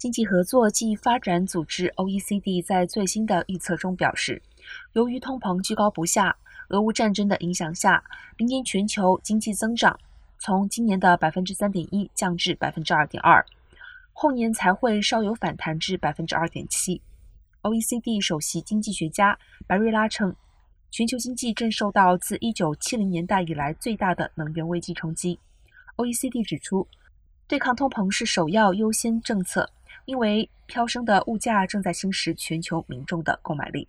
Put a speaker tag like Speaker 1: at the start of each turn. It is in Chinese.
Speaker 1: 经济合作暨发展组织 （OECD） 在最新的预测中表示，由于通膨居高不下，俄乌战争的影响下，明年全球经济增长从今年的百分之三点一降至百分之二点二，后年才会稍有反弹至百分之二点七。OECD 首席经济学家白瑞拉称，全球经济正受到自一九七零年代以来最大的能源危机冲击。OECD 指出，对抗通膨是首要优先政策。因为飙升的物价正在侵蚀全球民众的购买力。